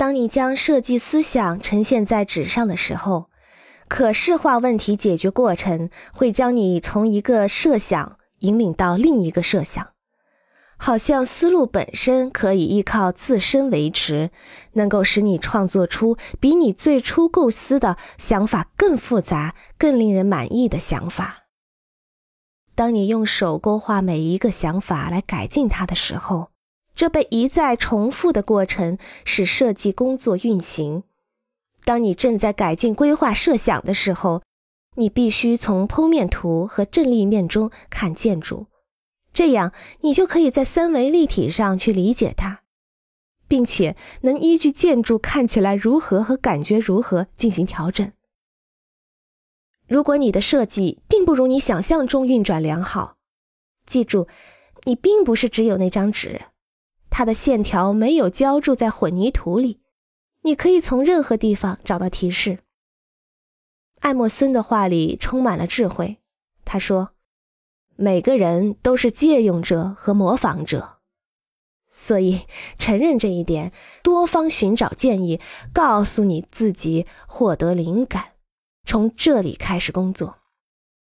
当你将设计思想呈现在纸上的时候，可视化问题解决过程会将你从一个设想引领到另一个设想，好像思路本身可以依靠自身维持，能够使你创作出比你最初构思的想法更复杂、更令人满意的想法。当你用手勾画每一个想法来改进它的时候，这被一再重复的过程使设计工作运行。当你正在改进规划设想的时候，你必须从剖面图和正立面中看建筑，这样你就可以在三维立体上去理解它，并且能依据建筑看起来如何和感觉如何进行调整。如果你的设计并不如你想象中运转良好，记住，你并不是只有那张纸。它的线条没有浇筑在混凝土里，你可以从任何地方找到提示。艾默森的话里充满了智慧。他说：“每个人都是借用者和模仿者，所以承认这一点，多方寻找建议，告诉你自己获得灵感，从这里开始工作。”